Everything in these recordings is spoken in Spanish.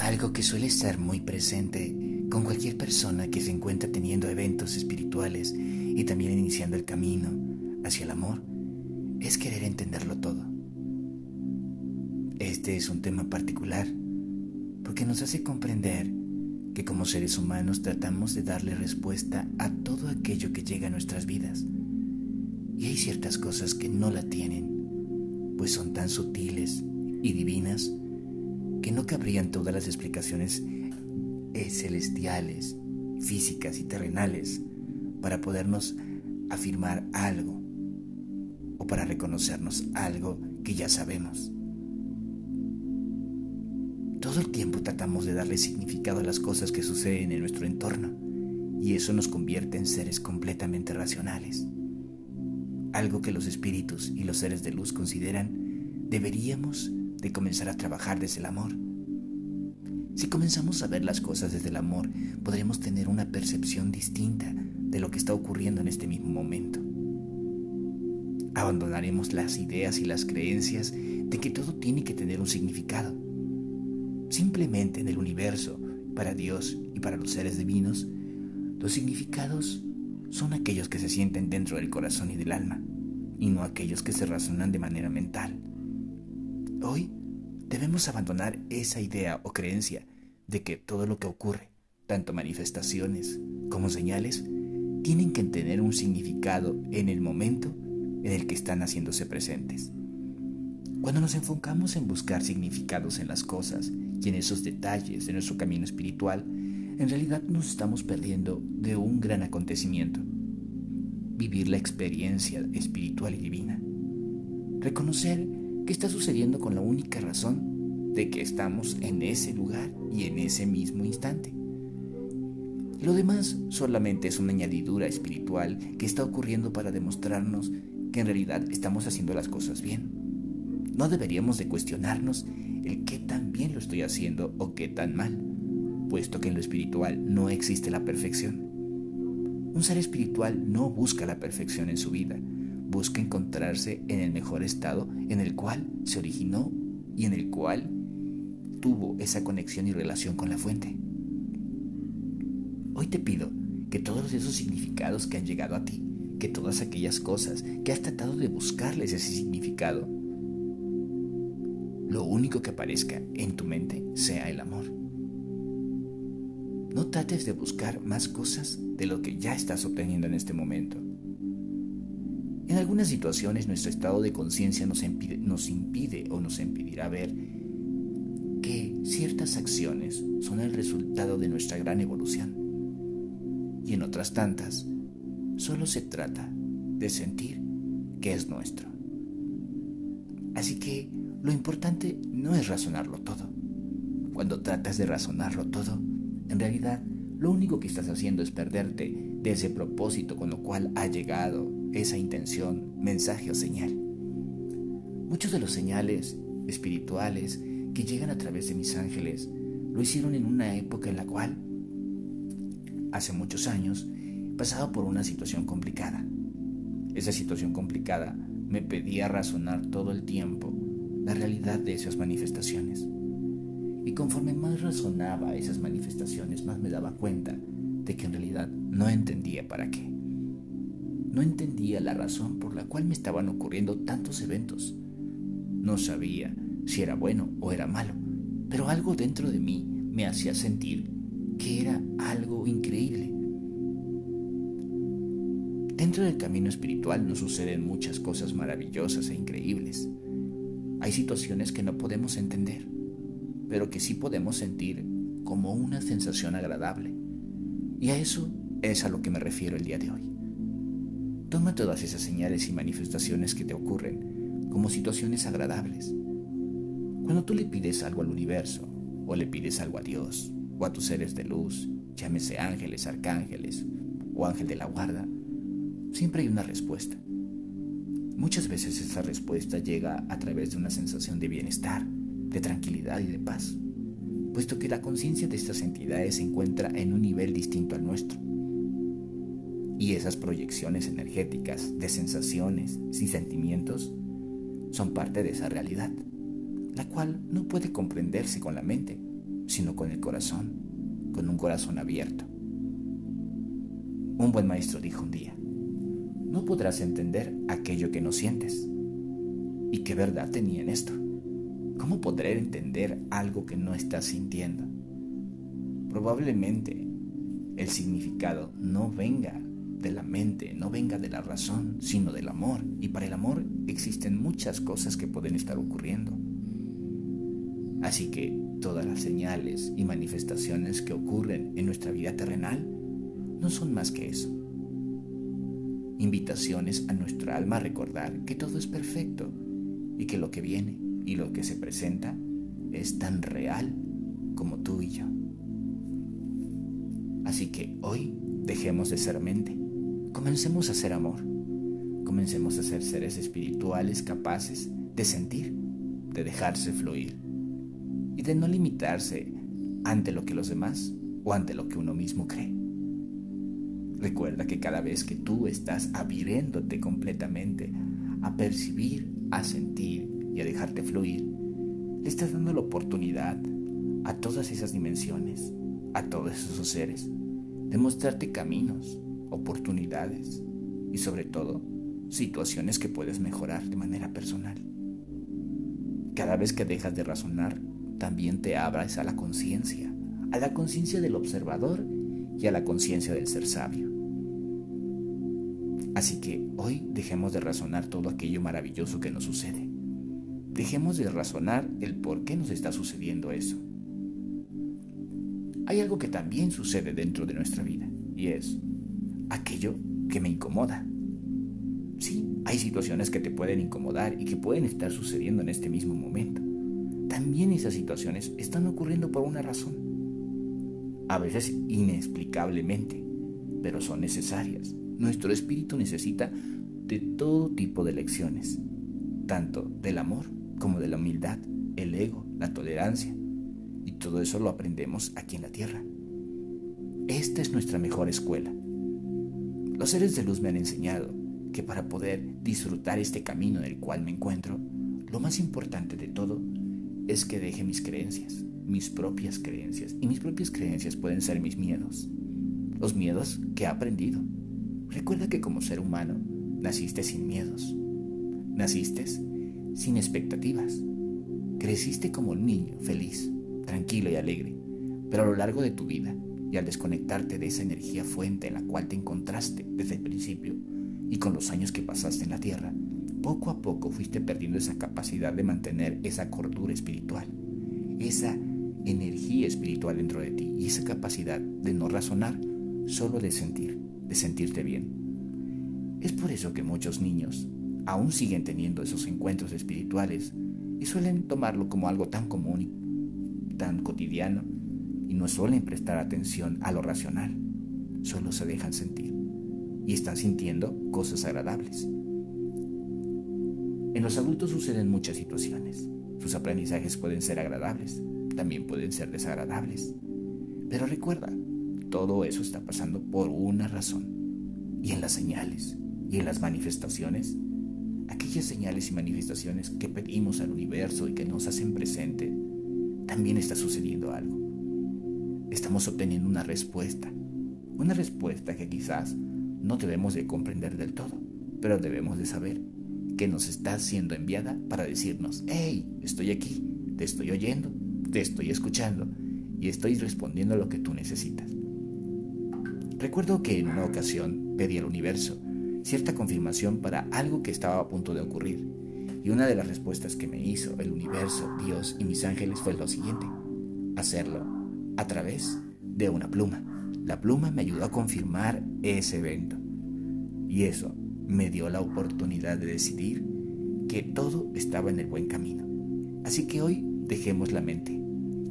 Algo que suele estar muy presente con cualquier persona que se encuentra teniendo eventos espirituales y también iniciando el camino hacia el amor es querer entenderlo todo. Este es un tema particular porque nos hace comprender que como seres humanos tratamos de darle respuesta a todo aquello que llega a nuestras vidas. Y hay ciertas cosas que no la tienen, pues son tan sutiles y divinas que no cabrían todas las explicaciones eh, celestiales, físicas y terrenales para podernos afirmar algo o para reconocernos algo que ya sabemos. Todo el tiempo tratamos de darle significado a las cosas que suceden en nuestro entorno y eso nos convierte en seres completamente racionales. Algo que los espíritus y los seres de luz consideran deberíamos de comenzar a trabajar desde el amor. Si comenzamos a ver las cosas desde el amor, podremos tener una percepción distinta de lo que está ocurriendo en este mismo momento. Abandonaremos las ideas y las creencias de que todo tiene que tener un significado. Simplemente en el universo, para Dios y para los seres divinos, los significados son aquellos que se sienten dentro del corazón y del alma, y no aquellos que se razonan de manera mental. Hoy debemos abandonar esa idea o creencia de que todo lo que ocurre, tanto manifestaciones como señales, tienen que tener un significado en el momento en el que están haciéndose presentes. Cuando nos enfocamos en buscar significados en las cosas y en esos detalles de nuestro camino espiritual, en realidad nos estamos perdiendo de un gran acontecimiento, vivir la experiencia espiritual y divina. Reconocer ¿Qué está sucediendo con la única razón de que estamos en ese lugar y en ese mismo instante? Lo demás solamente es una añadidura espiritual que está ocurriendo para demostrarnos que en realidad estamos haciendo las cosas bien. No deberíamos de cuestionarnos el qué tan bien lo estoy haciendo o qué tan mal, puesto que en lo espiritual no existe la perfección. Un ser espiritual no busca la perfección en su vida, busca encontrarse en el mejor estado en el cual se originó y en el cual tuvo esa conexión y relación con la fuente. Hoy te pido que todos esos significados que han llegado a ti, que todas aquellas cosas que has tratado de buscarles ese significado, lo único que aparezca en tu mente sea el amor. No trates de buscar más cosas de lo que ya estás obteniendo en este momento. En algunas situaciones nuestro estado de conciencia nos nos impide o nos impedirá ver que ciertas acciones son el resultado de nuestra gran evolución. Y en otras tantas, solo se trata de sentir que es nuestro. Así que lo importante no es razonarlo todo. Cuando tratas de razonarlo todo, en realidad lo único que estás haciendo es perderte de ese propósito con lo cual ha llegado esa intención, mensaje o señal. Muchos de los señales espirituales que llegan a través de mis ángeles lo hicieron en una época en la cual, hace muchos años, pasaba por una situación complicada. Esa situación complicada me pedía razonar todo el tiempo la realidad de esas manifestaciones. Y conforme más razonaba esas manifestaciones, más me daba cuenta de que en realidad no entendía para qué. No entendía la razón por la cual me estaban ocurriendo tantos eventos. No sabía si era bueno o era malo, pero algo dentro de mí me hacía sentir que era algo increíble. Dentro del camino espiritual nos suceden muchas cosas maravillosas e increíbles. Hay situaciones que no podemos entender, pero que sí podemos sentir como una sensación agradable. Y a eso es a lo que me refiero el día de hoy. Toma todas esas señales y manifestaciones que te ocurren como situaciones agradables. Cuando tú le pides algo al universo, o le pides algo a Dios, o a tus seres de luz, llámese ángeles, arcángeles, o ángel de la guarda, siempre hay una respuesta. Muchas veces esa respuesta llega a través de una sensación de bienestar, de tranquilidad y de paz, puesto que la conciencia de estas entidades se encuentra en un nivel distinto al nuestro y esas proyecciones energéticas de sensaciones y sentimientos son parte de esa realidad, la cual no puede comprenderse con la mente, sino con el corazón, con un corazón abierto. Un buen maestro dijo un día, no podrás entender aquello que no sientes. ¿Y qué verdad tenía en esto? ¿Cómo podré entender algo que no estás sintiendo? Probablemente el significado no venga de la mente, no venga de la razón, sino del amor. Y para el amor existen muchas cosas que pueden estar ocurriendo. Así que todas las señales y manifestaciones que ocurren en nuestra vida terrenal no son más que eso. Invitaciones a nuestra alma a recordar que todo es perfecto y que lo que viene y lo que se presenta es tan real como tú y yo. Así que hoy dejemos de ser mente, comencemos a ser amor, comencemos a ser seres espirituales capaces de sentir, de dejarse fluir y de no limitarse ante lo que los demás o ante lo que uno mismo cree. Recuerda que cada vez que tú estás abriéndote completamente a percibir, a sentir y a dejarte fluir, le estás dando la oportunidad a todas esas dimensiones, a todos esos seres, de mostrarte caminos, oportunidades y sobre todo situaciones que puedes mejorar de manera personal. Cada vez que dejas de razonar, también te abras a la conciencia, a la conciencia del observador y a la conciencia del ser sabio. Así que hoy dejemos de razonar todo aquello maravilloso que nos sucede. Dejemos de razonar el por qué nos está sucediendo eso. Hay algo que también sucede dentro de nuestra vida y es aquello que me incomoda. Sí, hay situaciones que te pueden incomodar y que pueden estar sucediendo en este mismo momento. También esas situaciones están ocurriendo por una razón. A veces inexplicablemente, pero son necesarias. Nuestro espíritu necesita de todo tipo de lecciones, tanto del amor como de la humildad, el ego, la tolerancia. Y todo eso lo aprendemos aquí en la tierra. Esta es nuestra mejor escuela. Los seres de luz me han enseñado que para poder disfrutar este camino en el cual me encuentro, lo más importante de todo es que deje mis creencias, mis propias creencias. Y mis propias creencias pueden ser mis miedos, los miedos que he aprendido. Recuerda que como ser humano naciste sin miedos, naciste sin expectativas. Creciste como un niño, feliz, tranquilo y alegre, pero a lo largo de tu vida y al desconectarte de esa energía fuente en la cual te encontraste desde el principio y con los años que pasaste en la tierra, poco a poco fuiste perdiendo esa capacidad de mantener esa cordura espiritual, esa energía espiritual dentro de ti y esa capacidad de no razonar, solo de sentir, de sentirte bien. Es por eso que muchos niños aún siguen teniendo esos encuentros espirituales y suelen tomarlo como algo tan común tan cotidiano y no suelen prestar atención a lo racional, solo se dejan sentir y están sintiendo cosas agradables. En los adultos suceden muchas situaciones. Sus aprendizajes pueden ser agradables, también pueden ser desagradables. Pero recuerda, todo eso está pasando por una razón. Y en las señales y en las manifestaciones aquellas señales y manifestaciones que pedimos al universo y que nos hacen presente, también está sucediendo algo. Estamos obteniendo una respuesta, una respuesta que quizás no debemos de comprender del todo, pero debemos de saber que nos está siendo enviada para decirnos, hey, estoy aquí, te estoy oyendo, te estoy escuchando y estoy respondiendo a lo que tú necesitas. Recuerdo que en una ocasión pedí al universo cierta confirmación para algo que estaba a punto de ocurrir. Y una de las respuestas que me hizo el universo, Dios y mis ángeles fue lo siguiente, hacerlo a través de una pluma. La pluma me ayudó a confirmar ese evento. Y eso me dio la oportunidad de decidir que todo estaba en el buen camino. Así que hoy dejemos la mente,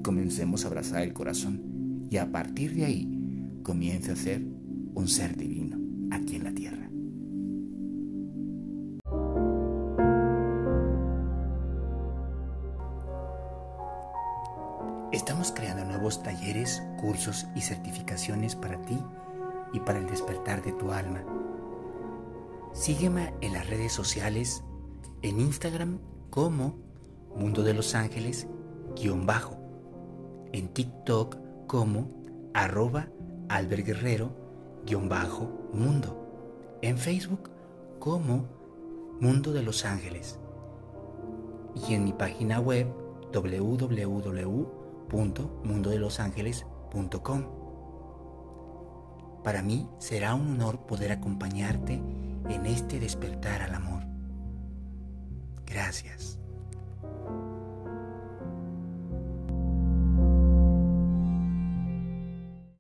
comencemos a abrazar el corazón y a partir de ahí comience a ser un ser divino aquí en la tierra. cursos y certificaciones para ti y para el despertar de tu alma. Sígueme en las redes sociales, en Instagram como Mundo de los Ángeles guion bajo, en TikTok como arroba Albert Guerrero guion bajo mundo, en Facebook como Mundo de los Ángeles. Y en mi página web www www.mundodelosangeles.com. Para mí será un honor poder acompañarte en este despertar al amor. Gracias.